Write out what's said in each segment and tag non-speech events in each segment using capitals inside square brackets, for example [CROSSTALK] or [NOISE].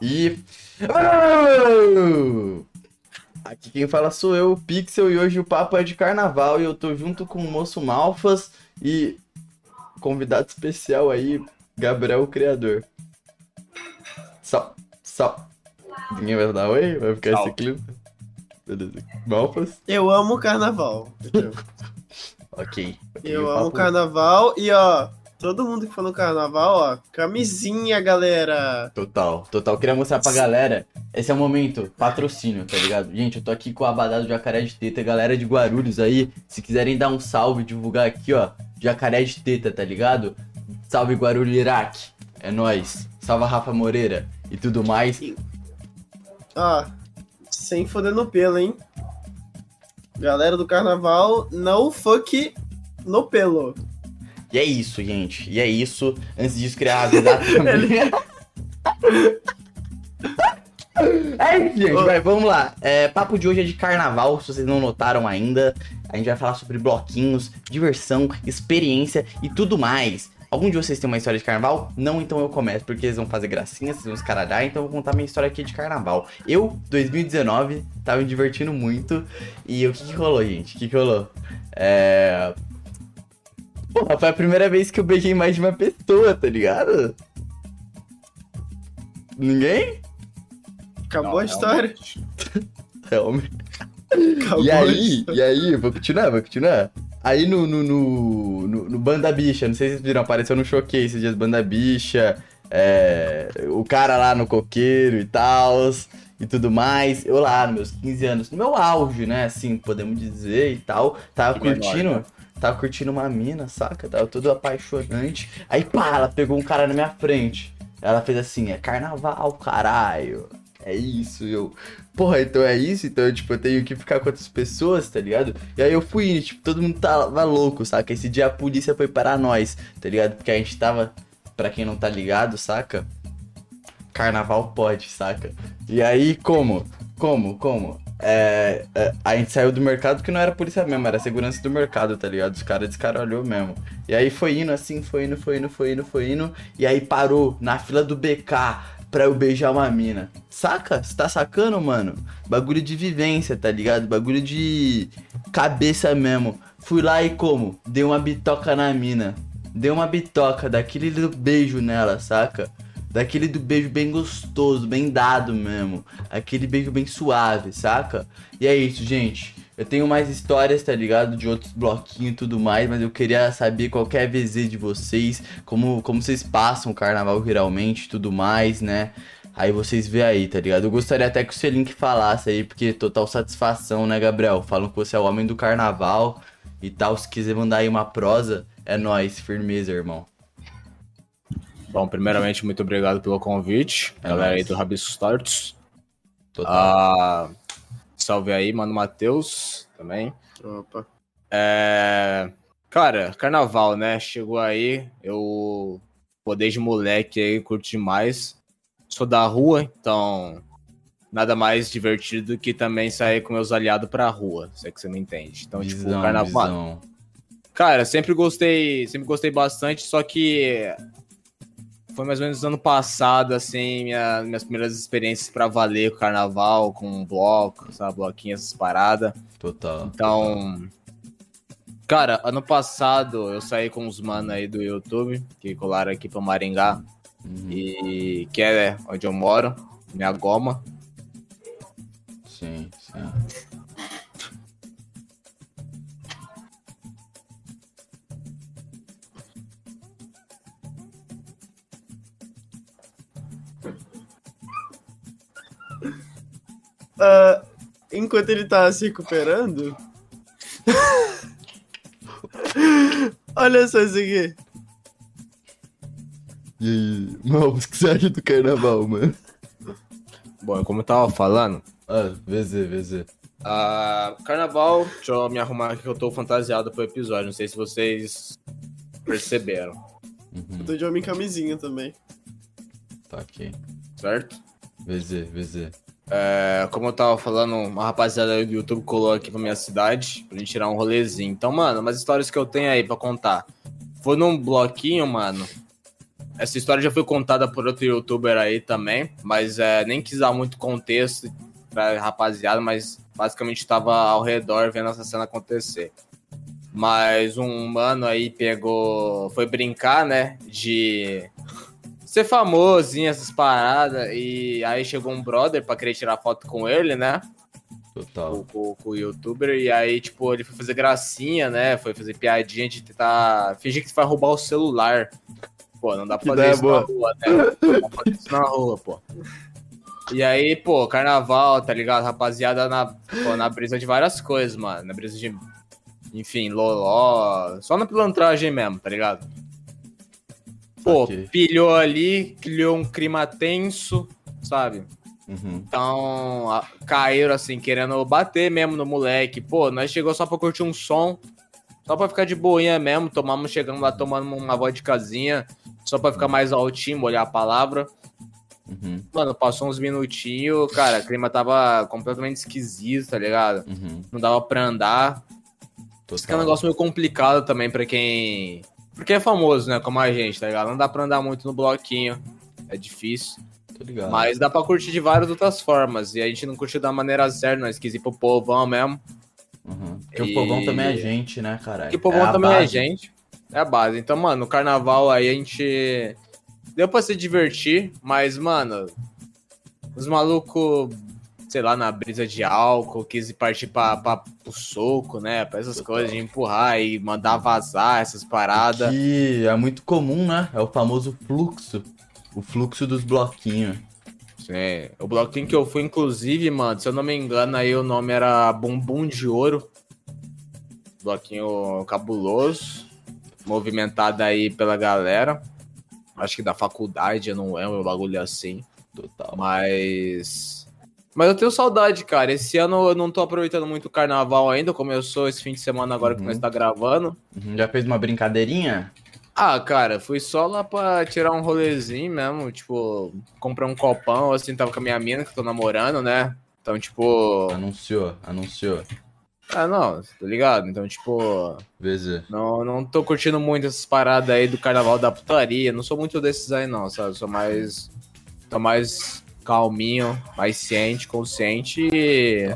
E. Aqui quem fala sou eu, o Pixel, e hoje o papo é de carnaval e eu tô junto com o moço Malfas e convidado especial aí, Gabriel o Criador. Só, só. Ninguém vai dar oi? Vai ficar esse clipe? Beleza. Malfas? Eu amo carnaval. [LAUGHS] ok. Eu amo carnaval e ó, todo mundo que for no carnaval, ó, camisinha, galera. Total, total. Queria mostrar pra galera. Esse é o momento, patrocínio, tá ligado? Gente, eu tô aqui com o Abadá do Jacaré de Teta, galera de Guarulhos aí. Se quiserem dar um salve, divulgar aqui, ó, Jacaré de Teta, tá ligado? Salve Guarulhos Iraque. É nóis. Salve Rafa Moreira e tudo mais. Ó, sem foder no pelo, hein? Galera do carnaval, não fuck no pelo. E é isso, gente. E é isso. Antes disso, queria avisar [LAUGHS] também. É isso, gente. Vai, vamos lá. É, papo de hoje é de carnaval, se vocês não notaram ainda. A gente vai falar sobre bloquinhos, diversão, experiência e tudo mais. Algum de vocês tem uma história de carnaval? Não, então eu começo, porque eles vão fazer gracinha, vocês vão escaralhar, então eu vou contar minha história aqui de carnaval. Eu, 2019, tava me divertindo muito. E o que, que rolou, gente? O que, que rolou? É. Porra, foi a primeira vez que eu beijei mais de uma pessoa, tá ligado? Ninguém? Acabou não, a história. [LAUGHS] Realmente. Acabou e aí, e aí, vou continuar, vou continuar. Aí no, no, no, no, no Banda Bicha, não sei se vocês viram, apareceu no Choquei esses dias Banda Bicha, é, o cara lá no coqueiro e tal, e tudo mais. Eu lá, nos meus 15 anos, no meu auge, né, assim, podemos dizer e tal, tava que curtindo... Menor, né? Tava curtindo uma mina, saca? Tava tudo apaixonante. Aí, pá, ela pegou um cara na minha frente. Ela fez assim, é carnaval, caralho. É isso, eu. Porra, então é isso? Então, tipo, eu tenho que ficar com outras pessoas, tá ligado? E aí eu fui, tipo, todo mundo tava louco, saca? Esse dia a polícia foi para nós, tá ligado? Porque a gente tava, pra quem não tá ligado, saca? Carnaval pode, saca? E aí, como? Como? Como? É, é, a gente saiu do mercado que não era polícia mesmo, era segurança do mercado, tá ligado? Os caras descaralhou mesmo. E aí foi indo assim, foi indo, foi indo, foi indo, foi indo. E aí parou na fila do BK pra eu beijar uma mina. Saca? Você tá sacando, mano? Bagulho de vivência, tá ligado? Bagulho de cabeça mesmo. Fui lá e como? Dei uma bitoca na mina. Dei uma bitoca daquele beijo nela, saca? Daquele do beijo bem gostoso, bem dado mesmo. Aquele beijo bem suave, saca? E é isso, gente. Eu tenho mais histórias, tá ligado? De outros bloquinhos e tudo mais, mas eu queria saber qual é VZ de vocês, como, como vocês passam o carnaval geralmente tudo mais, né? Aí vocês vê aí, tá ligado? Eu gostaria até que o Selink falasse aí, porque total satisfação, né, Gabriel? Falam que você é o homem do carnaval e tal. Se quiser mandar aí uma prosa, é nóis, firmeza, irmão. Bom, primeiramente, muito obrigado pelo convite. É galera aí do Rabiscos Tortos. Total. Ah, salve aí, mano Matheus também. Opa. É... Cara, carnaval, né? Chegou aí, eu pô, desde moleque aí, curto demais. Sou da rua, então nada mais divertido do que também sair com meus aliados pra rua, se é que você me entende. Então, tipo, visão, tipo, carnaval. Visão. Cara, sempre gostei, sempre gostei bastante, só que foi mais ou menos ano passado, assim, minha, minhas primeiras experiências para valer com carnaval, com bloco, sabe, bloquinho, essas paradas. Total. Então, total. cara, ano passado eu saí com uns manos aí do YouTube, que colaram aqui pra Maringá, uhum. e que é onde eu moro, minha goma. Sim, sim. Uh, enquanto ele tá se recuperando. [LAUGHS] Olha só isso aqui. E aí, mal, o que você acha do carnaval, mano? Bom, como eu tava falando. Ah, VZ, VZ. Uh, carnaval, deixa eu me arrumar aqui que eu tô fantasiado pro episódio. Não sei se vocês perceberam. Uhum. Eu tô de homem camisinha também. Tá aqui. Certo? VZ, VZ. É, como eu tava falando, uma rapaziada do YouTube colou aqui pra minha cidade pra gente tirar um rolezinho. Então, mano, umas histórias que eu tenho aí pra contar. Foi num bloquinho, mano. essa história já foi contada por outro youtuber aí também, mas é, nem quis dar muito contexto pra rapaziada, mas basicamente tava ao redor vendo essa cena acontecer. Mas um mano aí pegou. Foi brincar, né? De ser famosinho, essas paradas. E aí chegou um brother pra querer tirar foto com ele, né? Total. Com, com- com o youtuber. E aí, tipo, ele foi fazer gracinha, né? Foi fazer piadinha de tentar. Fingir que vai roubar o celular. Pô, não dá pra fazer isso boa. na rua, né? Não dá pra fazer isso na rua, pô. E aí, pô, carnaval, tá ligado? Rapaziada na, pô, na brisa de várias coisas, mano. Na brisa de. Enfim, loló. Só na pilantragem mesmo, tá ligado? Pô, pilhou ali, criou um clima tenso, sabe? Uhum. Então, a- caíram assim, querendo bater mesmo no moleque. Pô, nós chegou só pra curtir um som, só pra ficar de boinha mesmo. Tomamos, chegamos lá tomando uma vodkazinha, só pra ficar mais altinho, molhar a palavra. Uhum. Mano, passou uns minutinhos, cara, o clima tava completamente esquisito, tá ligado? Uhum. Não dava pra andar. Isso que é um negócio meio complicado também pra quem. Porque é famoso, né? Como a gente, tá ligado? Não dá pra andar muito no bloquinho. É difícil. Mas dá pra curtir de várias outras formas. E a gente não curtiu da maneira certa, nós quis ir pro povão mesmo. Uhum. Porque E- o povão também é gente, né, caralho? Porque povão a também é base. gente. É a base. Então, mano, no carnaval aí a gente. Deu pra se divertir, mas, mano. Os malucos, sei lá, na brisa de álcool, quis partir pra, pra, pro soco, né? Pra essas coisas de empurrar e mandar vazar essas paradas. Que é muito comum, né? É o famoso fluxo. O fluxo dos bloquinhos. Sim. O bloquinho que eu fui, inclusive, mano, se eu não me engano, aí o nome era Bumbum de Ouro. Bloquinho cabuloso. Movimentado aí pela galera. Acho que da faculdade, eu não lembro, um bagulho assim. Total. Mas. Mas eu tenho saudade, cara. Esse ano eu não tô aproveitando muito o carnaval ainda. Começou esse fim de semana agora que Uhum. nós tá gravando. Uhum. Já fez uma brincadeirinha? Ah, cara, fui só lá pra tirar um rolezinho mesmo, tipo, comprar um copão, assim, tava com a minha mina que eu tô namorando, né? Então, tipo. Anunciou, anunciou. Ah, não, tá ligado? Então, tipo, VZ. não, não tô curtindo muito essas paradas aí do carnaval da putaria. Não sou muito desses aí, não, sabe? Sou mais. Tô mais calminho, mais ciente, consciente e.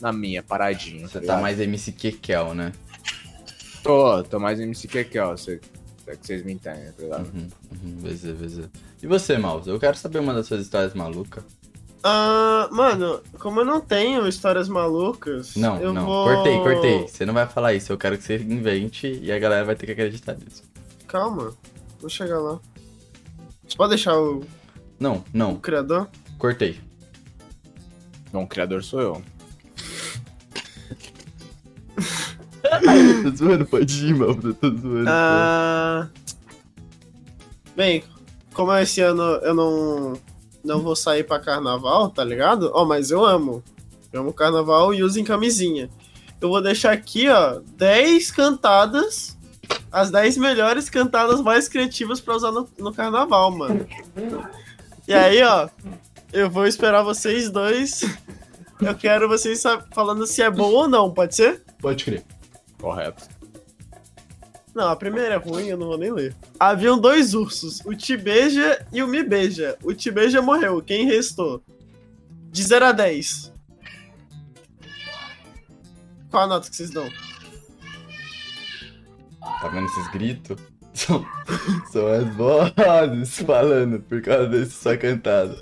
Na minha, paradinho. Você tá mais MC Kekel, né? Tô, tô mais MC que ó, se é que vocês me entendem, tá ligado? Uhum, uhum, VZ, VZ. E você, Mouse? Eu quero saber uma das suas histórias malucas. Ah, mano, como eu não tenho histórias malucas, Não, eu não. vou... Cortei, cortei. Você não vai falar isso. Eu quero que você invente e a galera vai ter que acreditar nisso. Calma, vou chegar lá. Você pode deixar o, Não, o não. criador? Cortei. Não, o criador sou eu. tô zoando, pode ir. Eu tô zoando. Ah, bem, como esse ano eu não, não vou sair pra carnaval, tá ligado? Ó, mas eu amo. Eu amo carnaval e uso em camisinha. Eu vou deixar aqui, ó, 10 cantadas. As 10 melhores cantadas mais criativas pra usar no, no carnaval, mano. E aí, ó, eu vou esperar vocês dois. Eu quero vocês falando se é bom ou não, pode ser? Pode crer. Correto. Não, a primeira é ruim, eu não vou nem ler. Haviam dois ursos, o Tibeja e o Me Beija. O Tibeja morreu, quem restou? De 0 a 10. Qual a nota que vocês dão? Tá vendo esses gritos? São, são as vozes [LAUGHS] falando por causa desse só cantado.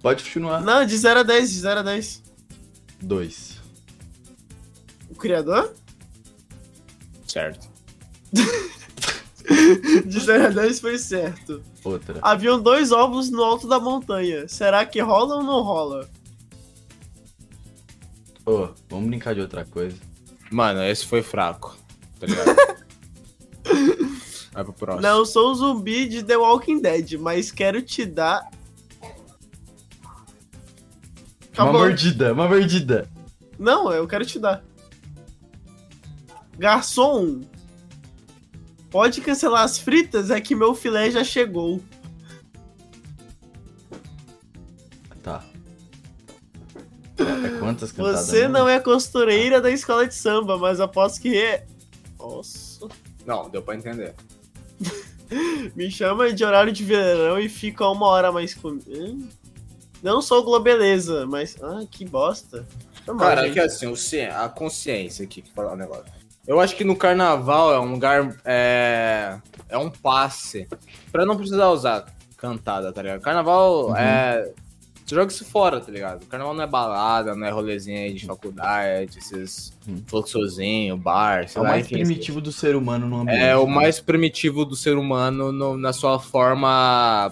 Pode continuar. Não, de 0 a 10, de 0 a 10. Dois. O criador? Certo. [LAUGHS] De 0 a 10 foi certo. Outra. Haviam dois ovos no alto da montanha. Será que rola ou não rola? Ô, vamos brincar de outra coisa. Mano, esse foi fraco. Tá ligado? [LAUGHS] Vai pro próximo. Não sou um zumbi de The Walking Dead, mas quero te dar. Uma Acabou. mordida, uma mordida. Não, eu quero te dar. Garçom, pode cancelar as fritas? É que meu filé já chegou. Tá. É quantas cantadas? Você não é costureira da escola de samba, mas aposto que é. Nossa. Não, deu pra entender. [LAUGHS] Me chama de horário de verão e fica uma hora mais comigo. Não sou globeleza, mas. Ah, que bosta. Mal, Cara, gente. que assim, o, a consciência aqui, que falar um negócio. Eu acho que no carnaval é um lugar. É, é um passe. Pra não precisar usar cantada, tá ligado? Carnaval uhum. é. Joga isso fora, tá ligado? Carnaval não é balada, não é rolezinho aí de faculdade, esses uhum. fluxozinho, bar, sei é lá. O mais enfim, primitivo do ser humano no ambiente. É o né? mais primitivo do ser humano no, na sua forma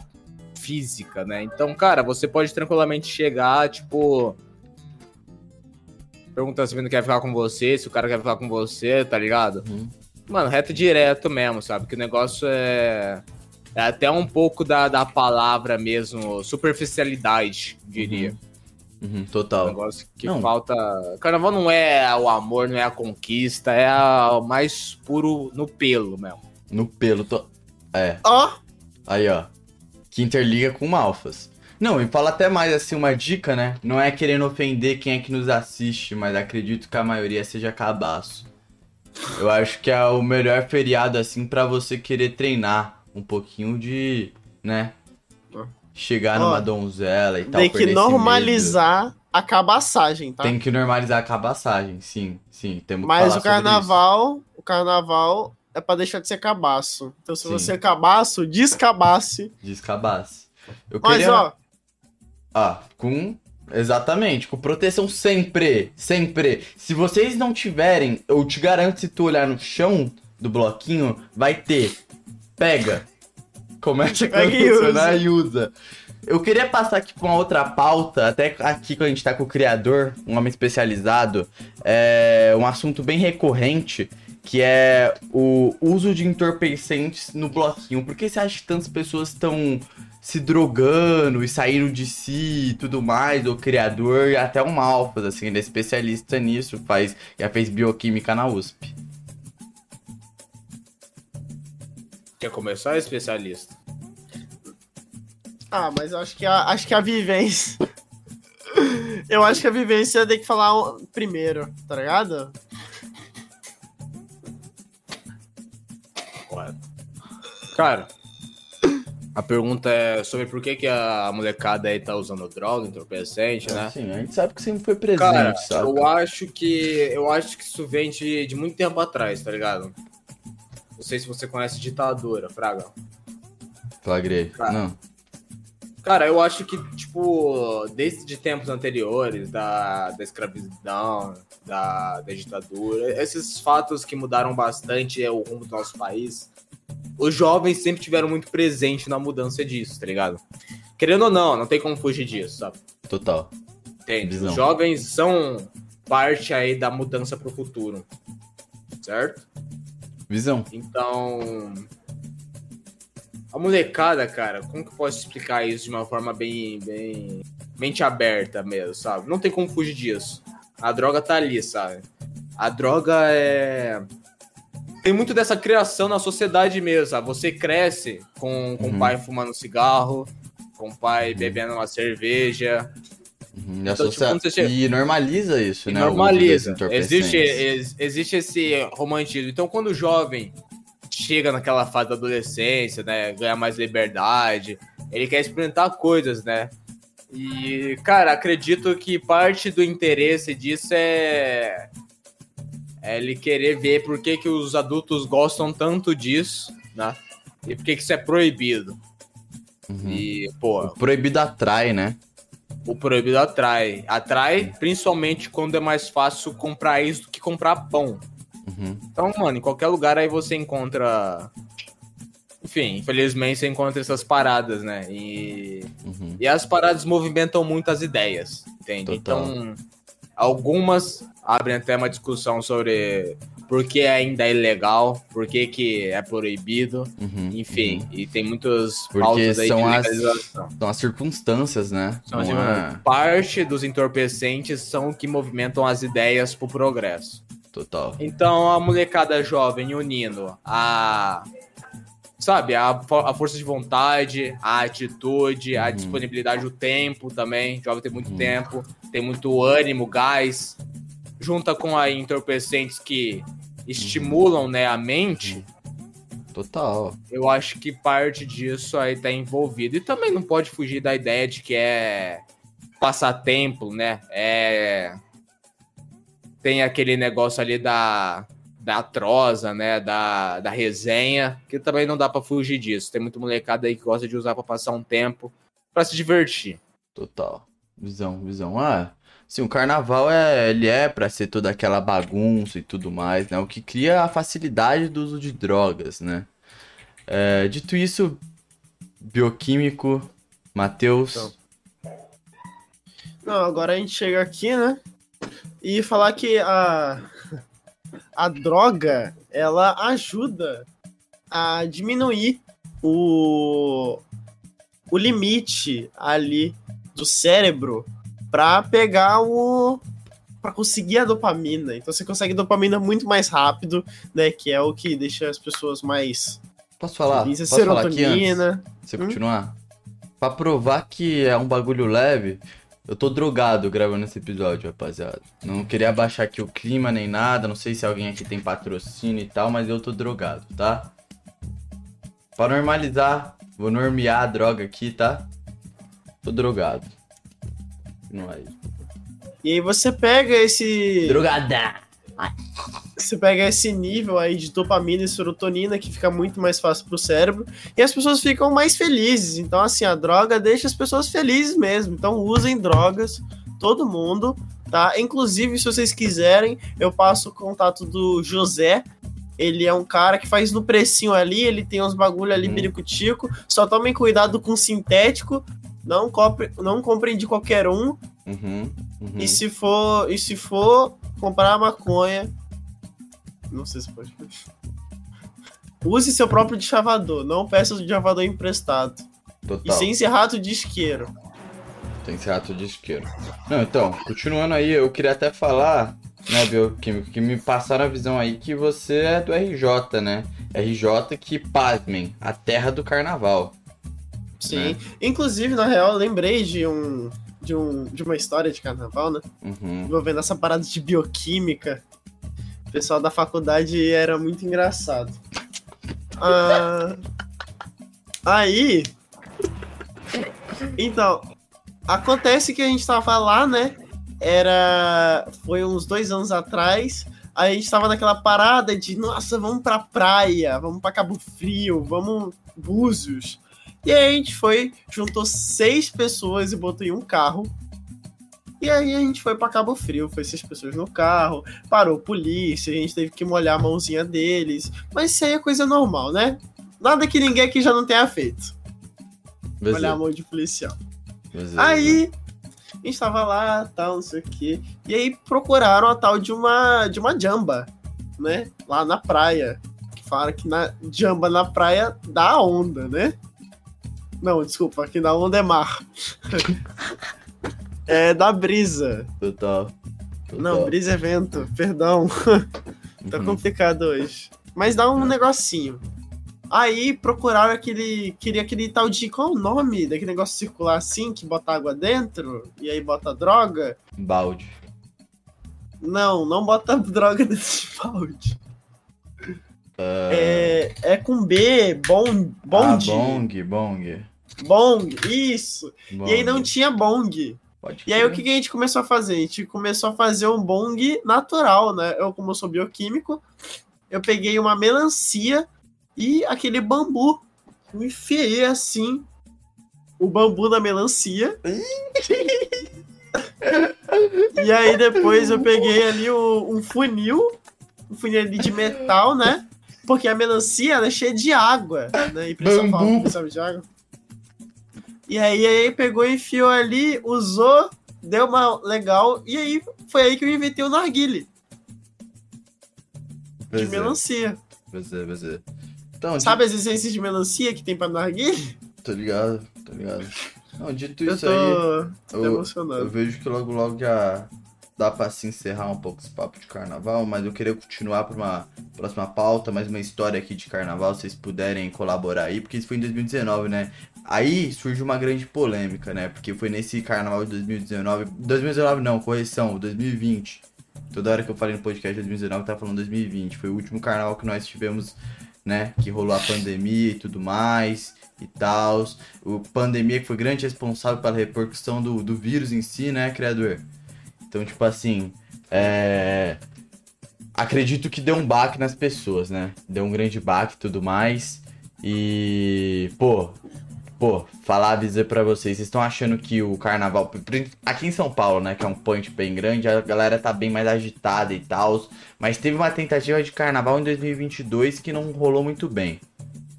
física, né? Então, cara, você pode tranquilamente chegar, tipo. Perguntando se o quer ficar com você, se o cara quer ficar com você, tá ligado? Uhum. Mano, reto direto mesmo, sabe? Que o negócio é. É até um pouco da, da palavra mesmo, superficialidade, diria. Uhum. Uhum, total. Um negócio que não. falta. Carnaval não é o amor, não é a conquista, é o mais puro no pelo mesmo. No pelo, tô... é. Ó! Oh. Aí, ó que interliga com Malfas. Não, e fala até mais assim uma dica, né? Não é querendo ofender quem é que nos assiste, mas acredito que a maioria seja cabaço. Eu acho que é o melhor feriado assim para você querer treinar um pouquinho de, né? Chegar Ó, numa donzela e tal. Tem que normalizar a cabaçagem, tá? Tem que normalizar a cabaçagem, sim, sim. Temos Mas o carnaval, o carnaval é para deixar de ser cabaço. Então, se Sim. você é cabaço, descabace. Descabace. Eu Mas, queria... ó. Ah, com. Exatamente, com proteção sempre. Sempre. Se vocês não tiverem, eu te garanto, se tu olhar no chão do bloquinho, vai ter. Pega. Começa a funcionar e usa. Eu queria passar aqui com uma outra pauta, até aqui quando a gente tá com o criador, um homem especializado, é um assunto bem recorrente, que é o uso de entorpecentes no bloquinho. Por que você acha que tantas pessoas estão se drogando e saindo de si e tudo mais? O criador e até o Malfas, assim, ele é especialista nisso, faz, já fez bioquímica na USP. Quer começar, especialista? Ah, mas eu acho que a, acho que a vivência. [LAUGHS] eu acho que a vivência tem que falar primeiro, tá ligado? Cara, a pergunta é sobre por que, que a molecada aí tá usando droga, entorpecente, né? Sim, a gente sabe que sempre foi presente, Cara, sabe? Eu acho que. Eu acho que isso vem de, de muito tempo atrás, tá ligado? Não sei se você conhece ditadura, Fraga. Flagrei. Não. Cara, eu acho que, tipo, desde tempos anteriores, da, da escravidão, da, da ditadura, esses fatos que mudaram bastante é o rumo do nosso país os jovens sempre tiveram muito presente na mudança disso, tá ligado? Querendo ou não, não tem como fugir disso, sabe? Total. Entende? Visão. Os jovens são parte aí da mudança pro futuro. Certo? Visão. Então. A molecada, cara, como que eu posso explicar isso de uma forma bem, bem. mente aberta mesmo, sabe? Não tem como fugir disso. A droga tá ali, sabe? A droga é tem muito dessa criação na sociedade mesmo, sabe? Você cresce com, com uhum. o pai fumando cigarro, com o pai uhum. bebendo uma cerveja. Uhum. Então, tipo, chega... E normaliza isso, e né? Normaliza. Existe, ex, existe esse romantismo. Então, quando o jovem chega naquela fase da adolescência, né? Ganha mais liberdade, ele quer experimentar coisas, né? E, cara, acredito que parte do interesse disso é é ele querer ver por que, que os adultos gostam tanto disso, né? E por que, que isso é proibido. Uhum. E, pô. O proibido atrai, né? O proibido atrai. Atrai principalmente quando é mais fácil comprar isso do que comprar pão. Uhum. Então, mano, em qualquer lugar aí você encontra. Enfim, infelizmente você encontra essas paradas, né? E, uhum. e as paradas movimentam muitas ideias, entende? Total. Então, algumas abrem até uma discussão sobre por que ainda é ilegal, por que, que é proibido, uhum, enfim, uhum. e tem muitos aí são. As, são as circunstâncias, né? São, assim, é... Parte dos entorpecentes são o que movimentam as ideias pro progresso. Total. Então a molecada jovem unindo a sabe, a, a força de vontade, a atitude, a uhum. disponibilidade, o tempo também. O jovem tem muito uhum. tempo, tem muito ânimo, gás. Junta com a entorpecentes que estimulam né, a mente. Total. Eu acho que parte disso aí tá envolvido. E também não pode fugir da ideia de que é passatempo, né? É. Tem aquele negócio ali da, da trosa, né? Da, da resenha, que também não dá pra fugir disso. Tem muito molecada aí que gosta de usar pra passar um tempo, pra se divertir. Total. Visão, visão. Ah, sim, o carnaval é, ele é pra ser toda aquela bagunça e tudo mais, né? O que cria a facilidade do uso de drogas, né? É, dito isso, bioquímico, Matheus. Então. Não, agora a gente chega aqui, né? E falar que a, a droga, ela ajuda a diminuir o, o limite ali do cérebro para pegar o para conseguir a dopamina. Então você consegue dopamina muito mais rápido, né, que é o que deixa as pessoas mais Posso falar? felizes, Posso falar aqui antes? serotonina. Você Hum? continuar? Pra provar que é um bagulho leve, eu tô drogado gravando esse episódio, rapaziada. Não queria abaixar aqui o clima nem nada, não sei se alguém aqui tem patrocínio e tal, mas eu tô drogado, tá? Pra normalizar, vou normear a droga aqui, tá? Tô drogado. É. E aí você pega esse Drogada! você pega esse nível aí de dopamina e serotonina que fica muito mais fácil pro cérebro e as pessoas ficam mais felizes. Então, assim, a droga deixa as pessoas felizes mesmo. Então, usem drogas, todo mundo, tá? Inclusive, se vocês quiserem, eu passo o contato do José. Ele é um cara que faz no precinho ali, ele tem uns bagulho ali Uhum. biricutico. Só tomem cuidado com sintético. Não, compre, não comprem de qualquer um. Uhum, uhum. E se for, e se for comprar maconha, não sei se pode. Use seu próprio chavador, não peça o chavador emprestado. E Total. sem ser rato de isqueiro. Tem que ser ato de isqueiro. Não, então, continuando aí, eu queria até falar, né, bioquímico, que me passaram a visão aí que você é do RJ, né? RJ que, pasmem, a terra do carnaval. Sim. Inclusive, na real, eu lembrei de um. De, um, de uma história de carnaval, né? Uhum. Envolvendo essa parada de bioquímica. O pessoal da faculdade era muito engraçado. Ah, aí. Então, acontece que a gente tava lá, né? Era. Foi uns dois anos atrás. Aí a gente tava naquela parada de, nossa, vamos pra praia, vamos pra Cabo Frio, vamos Búzios. E aí a gente foi, juntou seis pessoas e botou em um carro. E aí a gente foi pra Cabo Frio, foi seis pessoas no carro, parou polícia, a gente teve que molhar a mãozinha deles. Mas isso aí é coisa normal, né? Nada que ninguém aqui já não tenha feito. Molhar a mão de policial. beleza. Aí, a gente tava lá, tal, não sei o quê. E aí procuraram a tal de uma, de uma jamba, né? Lá na praia. Que falaram que na jamba na praia dá onda, né? Não, desculpa, aqui na onda é mar. é da brisa. Total. Total. Não, brisa é vento, perdão. Tá Uhum. complicado hoje. Mas dá um negocinho. Aí procuraram aquele. Queria aquele tal de. Qual é o nome daquele negócio circular assim, que bota água dentro? E aí bota droga? Balde. Não, não bota [LAUGHS] droga desse balde. É, é com B, bom, bonde. Ah, bong, bong. Bong, isso. E aí não Bong. tinha bong. E aí o que, que a gente começou a fazer? A gente começou a fazer um bong natural, né? Eu, como eu sou bioquímico, eu peguei uma melancia e aquele bambu. Eu enfiei assim o bambu na melancia. [LAUGHS] e aí depois eu peguei ali o- um funil, um funil ali de metal, né? Porque a melancia ela é cheia de água, né? E Bambu. de água. E aí, aí pegou, enfiou ali, usou, deu uma legal, e aí foi aí que eu inventei o narguile de é, melancia. pois é, pois é. Então, Sabe as essências de melancia que tem pra narguile? Tô ligado, tô ligado. Não, dito Eu isso tô, aí, tô eu, eu emocionado. vejo que logo logo já dá pra se encerrar um pouco esse papo de carnaval, mas eu queria continuar pra uma próxima pauta, mais uma história aqui de carnaval, se vocês puderem colaborar aí, porque isso foi em 2019, né? Aí surgiu uma grande polêmica, né? Porque foi nesse carnaval de 2019. 2019 não, correção, 2020. Toda hora que eu falei no podcast de 2019, eu tava falando 2020. Foi o último carnaval que nós tivemos né? Que rolou a pandemia e tudo mais e tal. O pandemia que foi grande responsável pela repercussão do, do vírus em si, né, criador? Então, tipo assim, é... acredito que deu um baque nas pessoas, né? Deu um grande baque e tudo mais. E, pô, pô, falar, dizer pra vocês, vocês estão achando que o carnaval, aqui em São Paulo, né, que é um point bem grande, a galera tá bem mais agitada e tal, mas teve uma tentativa de carnaval em 2022 que não rolou muito bem.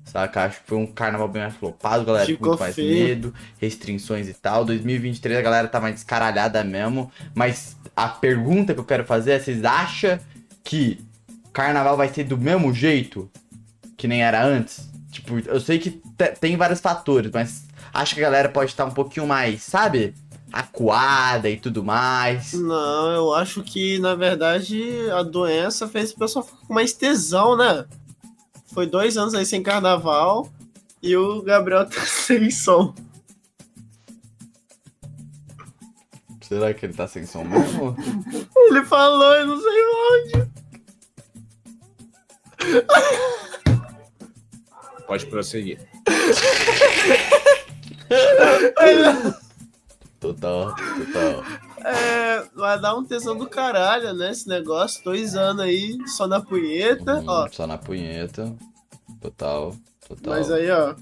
Saca? Acho que foi um carnaval bem mais flopado, galera com muito mais feio. medo, restrições e tal. 2023 a galera tá mais descaralhada mesmo. Mas a pergunta que eu quero fazer é: vocês acham que carnaval vai ser do mesmo jeito que nem era antes? Tipo, eu sei que tem vários fatores, mas acho que a galera pode estar um pouquinho mais, sabe? Acuada e tudo mais. Não, eu acho que, na verdade, a doença fez o pessoal ficar com mais tesão, né? Foi dois anos aí sem carnaval e o Gabriel [LAUGHS] tá sem som. Será que ele tá sem som mesmo? ele falou, eu não sei onde. [LAUGHS] Pode prosseguir. total, total. É, vai dar um tesão do caralho, né? Esse negócio. Dois anos aí, só na punheta. Uhum, ó. Só na punheta. Total, total. Mas aí, ó.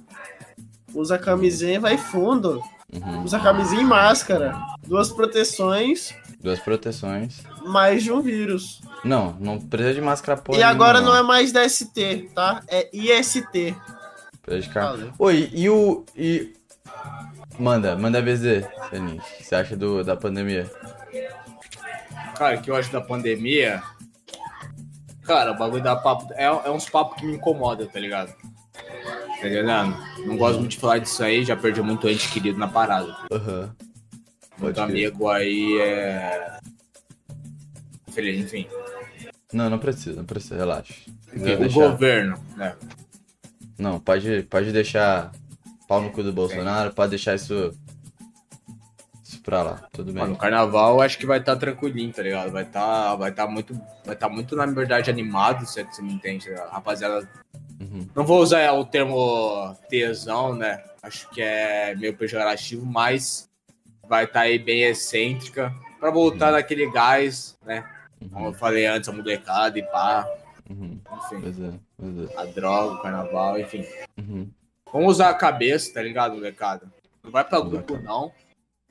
Usa camisinha e vai fundo. Uhum. Usa camisinha e máscara. Duas proteções. Duas proteções. Mais de um vírus. Não, não precisa de máscara porra. E agora não. não é mais DST, tá? É IST. Oi, e o. E... Manda, manda BZ, Senin. O que você acha do, da pandemia? Cara, o que eu acho da pandemia. Cara, o bagulho da papo. É, é uns papos que me incomodam, tá ligado? Tá entendendo? Não gosto muito de falar disso aí, já perdi muito ente querido na parada. Aham. Uhum. Muito amigo aí é. Enfim. Não, não precisa, não precisa, relaxa. Enfim, o deixar... governo, né? Não, pode, pode deixar pau no cu do Bolsonaro, pode deixar isso, isso pra lá, tudo bem. Mano, no carnaval acho que vai estar tá tranquilinho, tá ligado? Vai estar tá, vai tá muito, vai tá muito, na verdade, animado, se você me entende, tá rapaziada. Uhum. Não vou usar o termo tesão, né? Acho que é meio pejorativo, mas vai estar tá aí bem excêntrica para voltar uhum. naquele gás, né? Uhum. Como eu falei antes, a molecada e pá. Uhum. Enfim. Pois é, pois é. A droga, o carnaval, enfim. Uhum. Vamos usar a cabeça, tá ligado, molecada? Não vai pra grupo, não.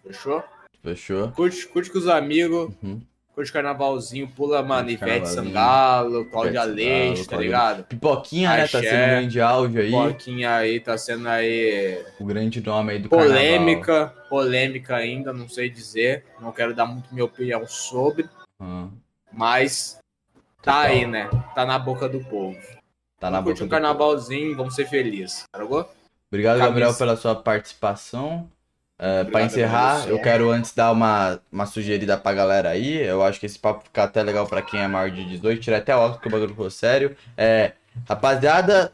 Fechou? Fechou. Curte, curte com os amigos. Uhum. Curte carnavalzinho, pula, mano, Ivete Sangalo, Cláudia Leite, tá ligado? Pipoquinha, né? Tá sendo um grande áudio aí. Pipoquinha aí, tá sendo aí. O grande nome aí do polêmica, carnaval. Polêmica ainda, não sei dizer. Não quero dar muito minha opinião sobre. Uhum. Mas Tá aí, né? Tá na boca do povo. Tá na boca um do carnavalzinho, povo. vamos ser felizes. Obrigado, Camisa. Gabriel, pela sua participação. Uh, para encerrar, eu quero antes dar uma, uma sugerida pra galera aí. Eu acho que esse papo fica até legal para quem é maior de 18. Tira até óculos que o bagulho ficou sério. É, rapaziada,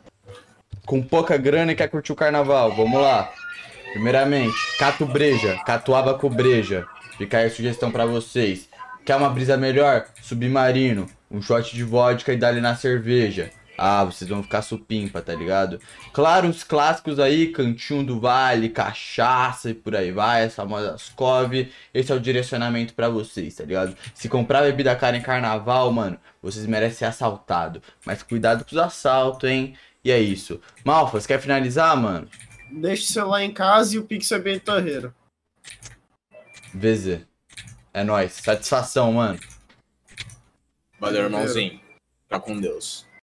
com pouca grana e quer curtir o carnaval, vamos lá. Primeiramente, Cato Breja, Catuaba com Breja. Fica aí a sugestão para vocês. Quer uma brisa melhor? Submarino um shot de vodka e dali na cerveja. Ah, vocês vão ficar supimpa, tá ligado? Claro, os clássicos aí, Cantinho do Vale, Cachaça e por aí vai, essa moda Ascov. Esse é o direcionamento para vocês, tá ligado? Se comprar bebida cara em carnaval, mano, vocês merecem ser assaltado. Mas cuidado com os assaltos, hein? E é isso. Malfas, quer finalizar, mano? Deixa o celular em casa e o Pix é bem torreiro. VZ. É nóis. Satisfação, mano. Valeu, irmãozinho. Fica com Deus.